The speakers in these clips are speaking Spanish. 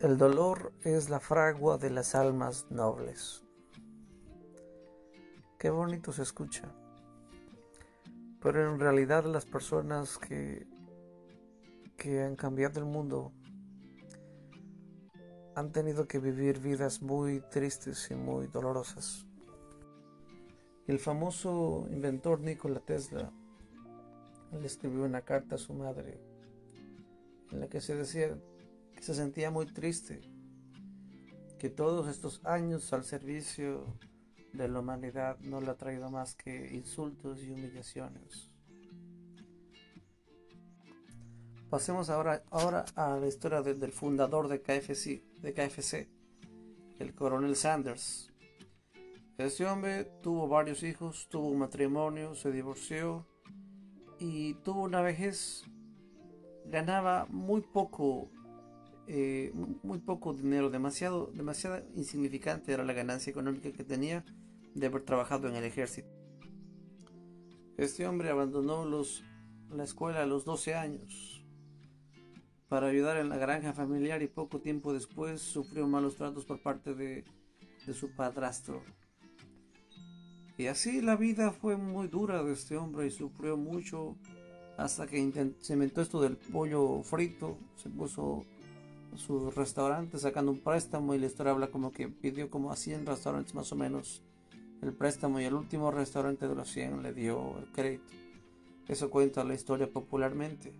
El dolor es la fragua de las almas nobles. Qué bonito se escucha. Pero en realidad las personas que, que han cambiado el mundo han tenido que vivir vidas muy tristes y muy dolorosas. El famoso inventor Nikola Tesla le escribió una carta a su madre en la que se decía se sentía muy triste, que todos estos años al servicio de la humanidad no le ha traído más que insultos y humillaciones. Pasemos ahora, ahora a la historia del fundador de KFC, de KFC, el coronel Sanders. Este hombre tuvo varios hijos, tuvo un matrimonio, se divorció y tuvo una vejez. Ganaba muy poco eh, muy poco dinero, demasiado, demasiado insignificante era la ganancia económica que tenía de haber trabajado en el ejército. Este hombre abandonó los, la escuela a los 12 años para ayudar en la granja familiar y poco tiempo después sufrió malos tratos por parte de, de su padrastro. Y así la vida fue muy dura de este hombre y sufrió mucho hasta que se inventó esto del pollo frito, se puso su restaurante sacando un préstamo y la historia habla como que pidió como a 100 restaurantes más o menos el préstamo y el último restaurante de los 100 le dio el crédito. Eso cuenta la historia popularmente.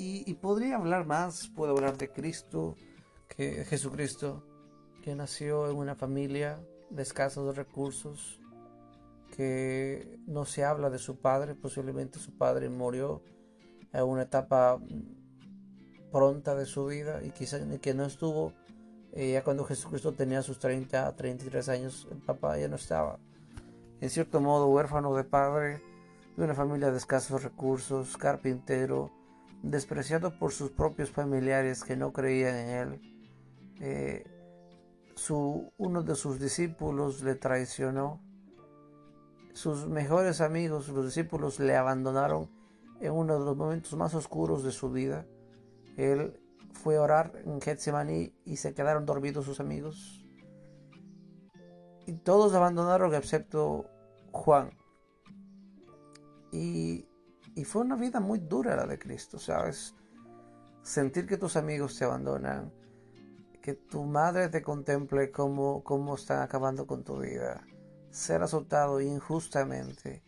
Y, podría hablar más, puedo hablar de Cristo, que Jesucristo, que nació en una familia de escasos recursos, que no se habla de su padre, posiblemente su padre murió en una etapa pronta de su vida y quizás que no estuvo eh, ya cuando Jesucristo tenía sus 30 a 33 años, el papá ya no estaba. En cierto modo, huérfano de padre, de una familia de escasos recursos, carpintero, despreciado por sus propios familiares que no creían en él. Eh, su, uno de sus discípulos le traicionó. Sus mejores amigos, los discípulos, le abandonaron en uno de los momentos más oscuros de su vida. Él fue a orar en Getsemaní y se quedaron dormidos sus amigos. Y todos abandonaron excepto Juan. Y, fue una vida muy dura la de Cristo, ¿sabes? Sentir que tus amigos te abandonan, que tu madre te contemple como, como están acabando con tu vida, ser azotado injustamente.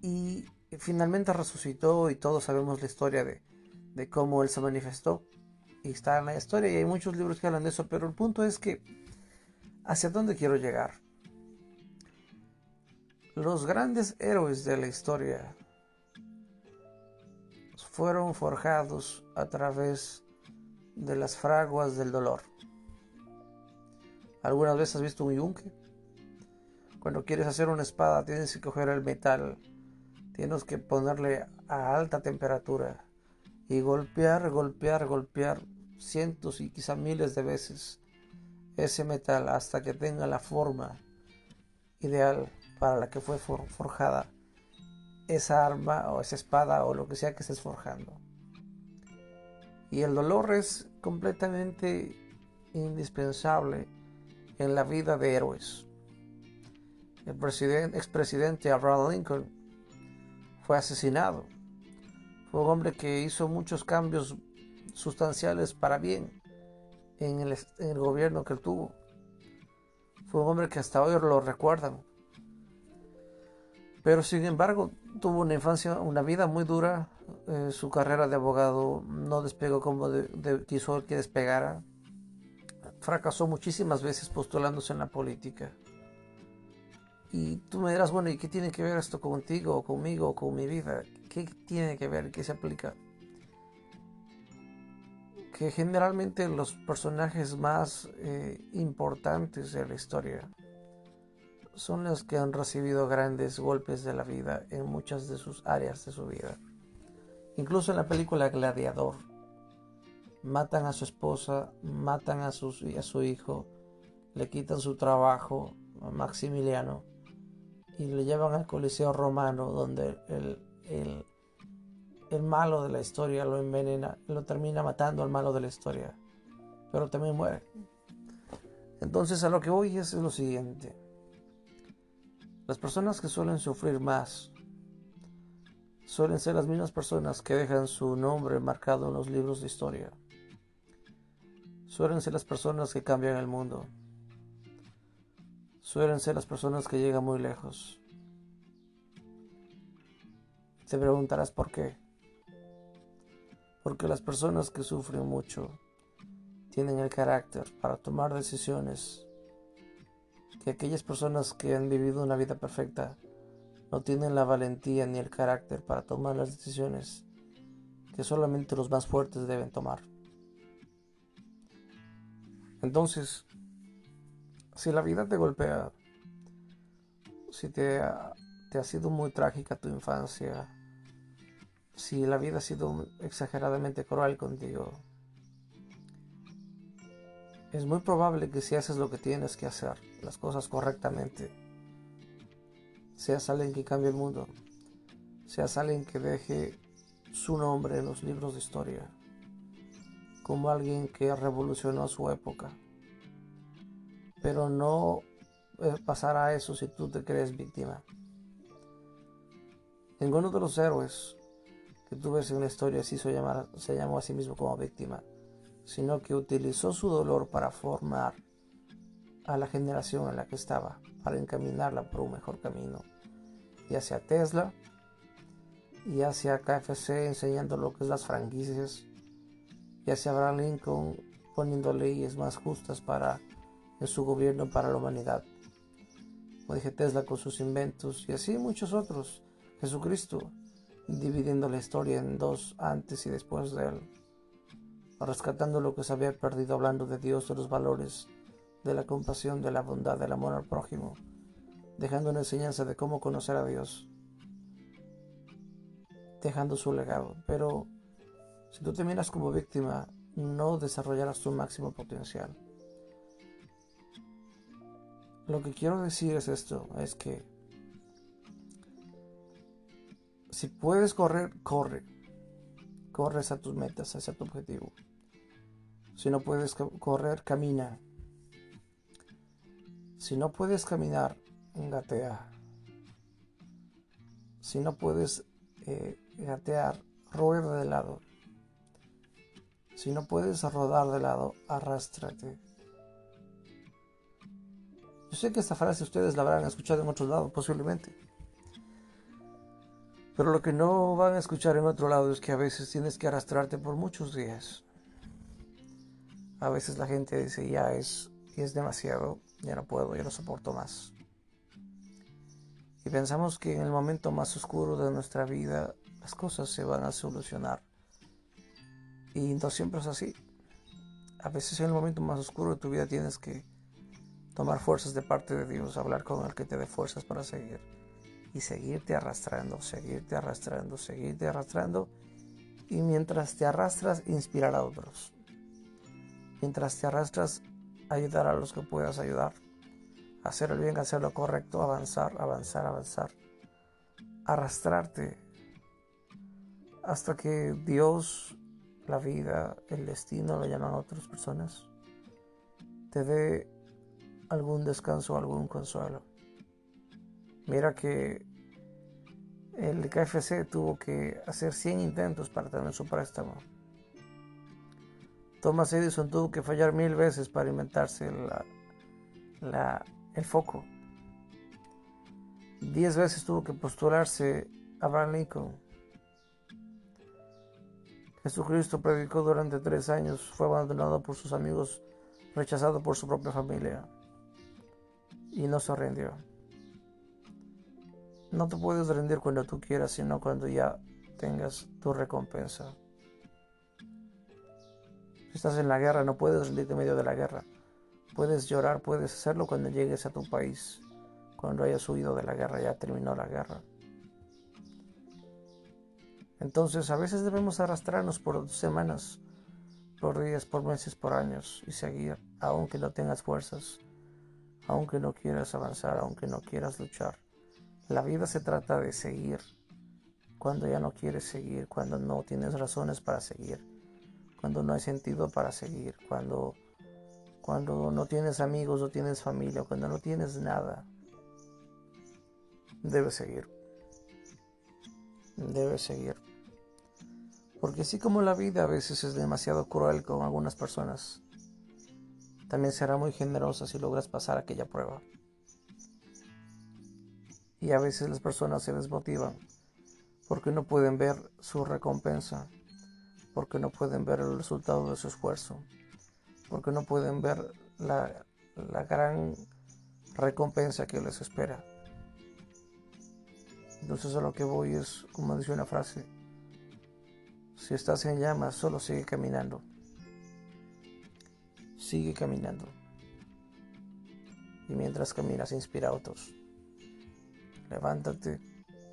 Y finalmente resucitó y todos sabemos la historia de, de cómo él se manifestó. Y está en la historia y hay muchos libros que hablan de eso, pero el punto es que hacia dónde quiero llegar. Los grandes héroes de la historia fueron forjados a través de las fraguas del dolor. ¿Algunas veces has visto un yunque? Cuando quieres hacer una espada tienes que coger el metal, tienes que ponerle a alta temperatura y golpear, golpear, golpear cientos y quizá miles de veces ese metal hasta que tenga la forma ideal para la que fue forjada esa arma o esa espada o lo que sea que estés forjando. Y el dolor es completamente indispensable en la vida de héroes. El expresidente Abraham Lincoln fue asesinado fue un hombre que hizo muchos cambios sustanciales para bien en el, gobierno que él tuvo. Fue un hombre que hasta hoy lo recuerdan. Pero sin embargo, tuvo una infancia, una vida muy dura. Eh, su carrera de abogado no despegó como quiso que despegara. Fracasó muchísimas veces postulándose en la política. Y tú me dirás, bueno, ¿y qué tiene que ver esto contigo, o conmigo, o con mi vida? ¿Qué tiene que ver? ¿Qué se aplica? Que generalmente los personajes más eh, importantes de la historia son los que han recibido grandes golpes de la vida en muchas de sus áreas de su vida. Incluso en la película Gladiador, matan a su esposa, matan a, su hijo, le quitan su trabajo a Maximiliano y le llevan al Coliseo Romano donde el, el, malo de la historia lo envenena, lo termina matando al malo de la historia. pero también muere. Entonces a lo que voy es lo siguiente. Las personas que suelen sufrir más suelen ser las mismas personas que dejan su nombre marcado en los libros de historia. Suelen ser las personas que cambian el mundo. Suelen ser las personas que llegan muy lejos. Te preguntarás por qué. Porque las personas que sufren mucho tienen el carácter para tomar decisiones que aquellas personas que han vivido una vida perfecta no tienen la valentía ni el carácter para tomar las decisiones que solamente los más fuertes deben tomar. Entonces, si la vida te golpea, si te ha, te ha sido muy trágica tu infancia, si la vida ha sido exageradamente cruel contigo, es muy probable que si haces lo que tienes que hacer, las cosas correctamente, seas alguien que cambie el mundo, seas alguien que deje su nombre en los libros de historia, como alguien que revolucionó su época. Pero no eh, pasará eso si tú te crees víctima. Ninguno de los héroes que en la historia llamar, se llamó a sí mismo como víctima sino que utilizó su dolor para formar a la generación en la que estaba, para encaminarla por un mejor camino, y hacia Tesla, y hacia KFC enseñando lo que es las franquicias, y hacia Abraham Lincoln poniendo leyes más justas para en su gobierno para la humanidad. Como dije, Tesla con sus inventos y así muchos otros. Jesucristo dividiendo la historia en dos antes y después de él rescatando lo que se había perdido hablando de Dios, de los valores, de la compasión, de la bondad, del amor al prójimo, dejando una enseñanza de cómo conocer a Dios, dejando su legado. Pero si tú te miras como víctima, no desarrollarás tu máximo potencial. Lo que quiero decir es esto, es que si puedes correr, corre. Corres a tus metas, hacia tu objetivo. Si no puedes correr, camina. Si no puedes caminar, gatea. Si no puedes eh, gatear, rueda de lado. Si no puedes rodar de lado, arrástrate. Yo sé que esta frase ustedes la habrán escuchado en otro lado, posiblemente. Pero lo que no van a escuchar en otro lado es que a veces tienes que arrastrarte por muchos días. A veces la gente dice, ya es, es demasiado, ya no puedo, ya no soporto más. Y pensamos que en el momento más oscuro de nuestra vida las cosas se van a solucionar. Y no siempre es así. A veces en el momento más oscuro de tu vida tienes que tomar fuerzas de parte de Dios, hablar con el que te dé fuerzas para seguir. Y seguirte arrastrando, seguirte arrastrando, seguirte arrastrando. Y mientras te arrastras, inspirar a otros. Mientras te arrastras, ayudar a los que puedas ayudar. Hacer el bien, hacer lo correcto, avanzar, avanzar, avanzar. Arrastrarte hasta que Dios, la vida, el destino, lo llaman otras personas, te dé algún descanso, algún consuelo. Mira que el KFC tuvo que hacer 100 intentos para tener su préstamo. Thomas Edison tuvo que fallar mil veces para inventarse el foco. Diez veces tuvo que postularse Abraham Lincoln. Jesucristo predicó durante tres años, fue abandonado por sus amigos, rechazado por su propia familia y no se rindió. No te puedes rendir cuando tú quieras, sino cuando ya tengas tu recompensa. Si estás en la guerra, no puedes rendirte en medio de la guerra. Puedes llorar, puedes hacerlo cuando llegues a tu país, cuando hayas huido de la guerra, ya terminó la guerra. Entonces a veces debemos arrastrarnos por semanas, por días, por meses, por años y seguir, aunque no tengas fuerzas, aunque no quieras avanzar, aunque no quieras luchar. La vida se trata de seguir cuando ya no quieres seguir, cuando no tienes razones para seguir cuando no hay sentido para seguir, cuando, cuando no tienes amigos, no tienes familia, cuando no tienes nada, debes seguir. Debes seguir. Porque así como la vida a veces es demasiado cruel con algunas personas, también será muy generosa si logras pasar aquella prueba. Y a veces las personas se desmotivan porque no pueden ver su recompensa, porque no pueden ver el resultado de su esfuerzo, porque no pueden ver la, la gran recompensa que les espera. Entonces a lo que voy es, como dice una frase, si estás en llamas, solo sigue caminando. Sigue caminando. Y mientras caminas, inspira a otros. Levántate,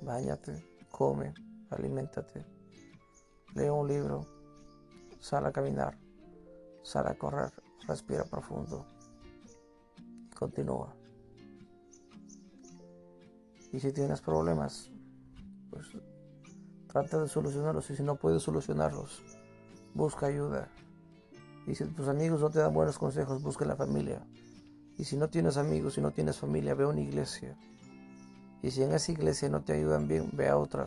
bañate, come, aliméntate. Lee un libro, sal a caminar, sal a correr, respira profundo. Continúa. Y si tienes problemas, pues trata de solucionarlos. Y si no puedes solucionarlos, busca ayuda. Y si tus amigos no te dan buenos consejos, busca la familia. Y si no tienes amigos, y no tienes familia, ve a una iglesia. Y si en esa iglesia no te ayudan bien, ve a otra.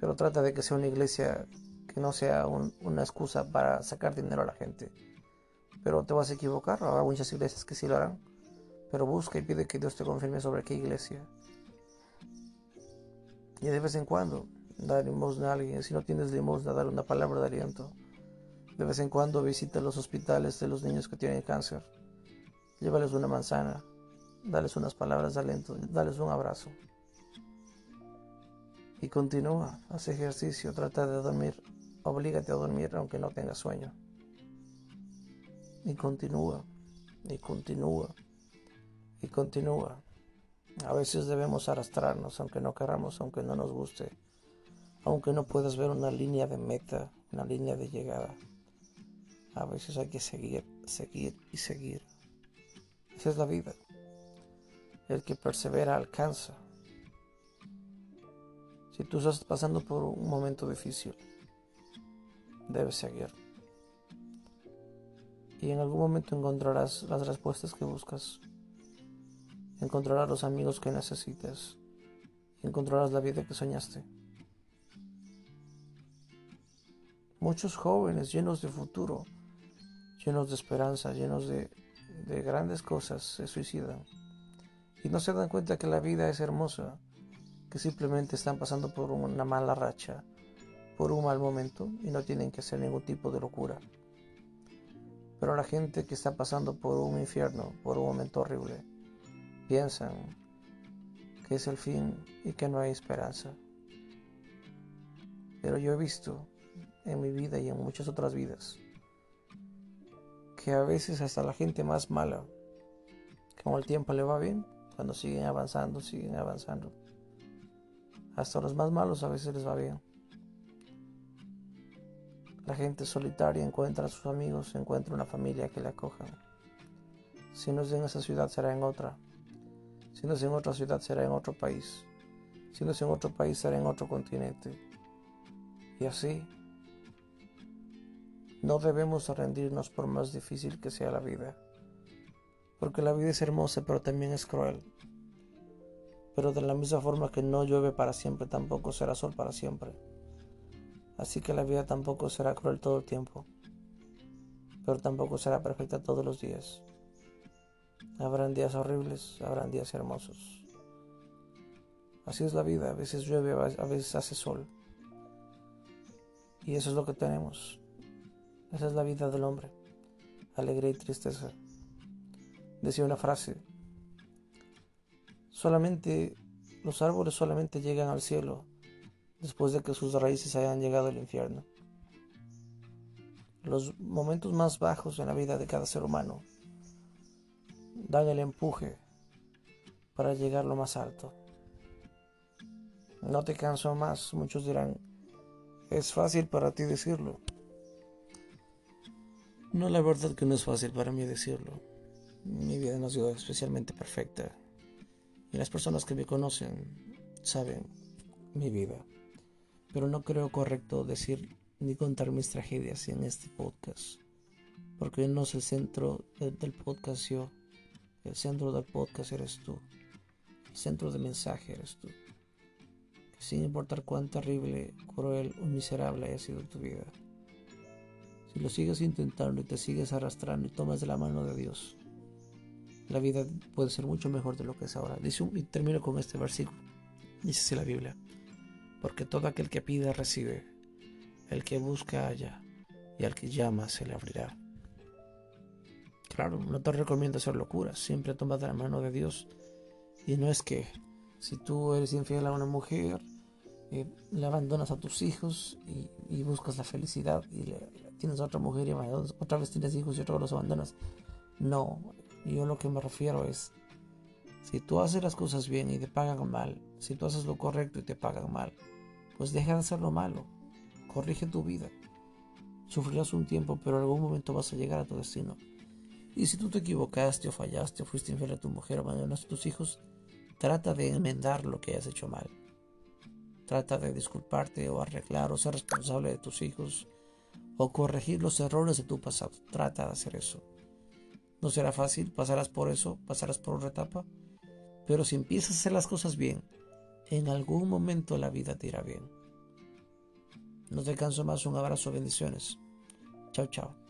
Pero trata de que sea una iglesia que no sea una excusa para sacar dinero a la gente. Pero te vas a equivocar, habrá muchas iglesias que sí lo harán. Pero busca y pide que Dios te confirme sobre qué iglesia. Y de vez en cuando, dar limosna a alguien. Si no tienes limosna, dar una palabra de aliento. De vez en cuando visita los hospitales de los niños que tienen cáncer. Llévales una manzana. Dales unas palabras de aliento. Dales un abrazo. Y continúa. Haz ejercicio. Trata de dormir. Oblígate a dormir aunque no tengas sueño. Y continúa. Y continúa. Y continúa. A veces debemos arrastrarnos, aunque no queramos, aunque no nos guste, aunque no puedas ver una línea de meta, una línea de llegada. A veces hay que seguir, seguir y seguir. Esa es la vida. El que persevera alcanza. Si tú estás pasando por un momento difícil, debes seguir. Y en algún momento encontrarás las respuestas que buscas encontrarás los amigos que necesites y encontrarás la vida que soñaste. Muchos jóvenes llenos de futuro, llenos de esperanza, llenos de, de grandes cosas, se suicidan y no se dan cuenta que la vida es hermosa, que simplemente están pasando por una mala racha, por un mal momento y no tienen que hacer ningún tipo de locura. Pero la gente que está pasando por un infierno, por un momento horrible, piensan que es el fin y que no hay esperanza. Pero yo he visto en mi vida y en muchas otras vidas que a veces hasta la gente más mala, con el tiempo le va bien, cuando siguen avanzando, siguen avanzando. Hasta los más malos a veces les va bien. La gente solitaria encuentra a sus amigos, encuentra una familia que le acojan. Si no es en esa ciudad, será en otra. Si no es en otra ciudad, será en otro país. Si no es en otro país, será en otro continente. Y así, no debemos rendirnos por más difícil que sea la vida. Porque la vida es hermosa, pero también es cruel. Pero de la misma forma que no llueve para siempre, tampoco será sol para siempre. Así que la vida tampoco será cruel todo el tiempo. Pero tampoco será perfecta todos los días. Habrán días horribles, habrán días hermosos. Así es la vida, a veces llueve, a veces hace sol. Y eso es lo que tenemos. Esa es la vida del hombre, alegría y tristeza. Decía una frase, solamente los árboles solamente llegan al cielo después de que sus raíces hayan llegado al infierno. Los momentos más bajos en la vida de cada ser humano dan el empuje para llegar lo más alto. No te canso más, muchos dirán, es fácil para ti decirlo. No, la verdad que no es fácil para mí decirlo. Mi vida no ha sido especialmente perfecta. Y las personas que me conocen saben mi vida. Pero no creo correcto decir ni contar mis tragedias en este podcast. Porque no es el centro del podcast yo. El centro del podcast eres tú. El centro del mensaje eres tú. sin importar cuán terrible, cruel o miserable haya sido tu vida. Si lo sigues intentando y te sigues arrastrando y tomas de la mano de Dios, la vida puede ser mucho mejor de lo que es ahora. Dice, y termino con este versículo. Dice así la Biblia. Porque todo aquel que pide recibe, el que busca halla, y al que llama se le abrirá. Claro, no te recomiendo hacer locuras, siempre toma de la mano de Dios. Y no es que si tú eres infiel a una mujer, eh, le abandonas a tus hijos y, buscas la felicidad y tienes a otra mujer y otra vez tienes hijos y otra vez los abandonas. No, yo lo que me refiero es, si tú haces las cosas bien y te pagan mal, si tú haces lo correcto y te pagan mal, pues deja de hacer lo malo, corrige tu vida. Sufrirás un tiempo, pero en algún momento vas a llegar a tu destino. Y si tú te equivocaste o fallaste o fuiste infiel a tu mujer o abandonaste a tus hijos, trata de enmendar lo que has hecho mal. Trata de disculparte o arreglar o ser responsable de tus hijos o corregir los errores de tu pasado. Trata de hacer eso. No será fácil, pasarás por eso, pasarás por otra etapa, pero si empiezas a hacer las cosas bien, en algún momento la vida te irá bien. No te canso más, un abrazo, bendiciones. Chao, chao.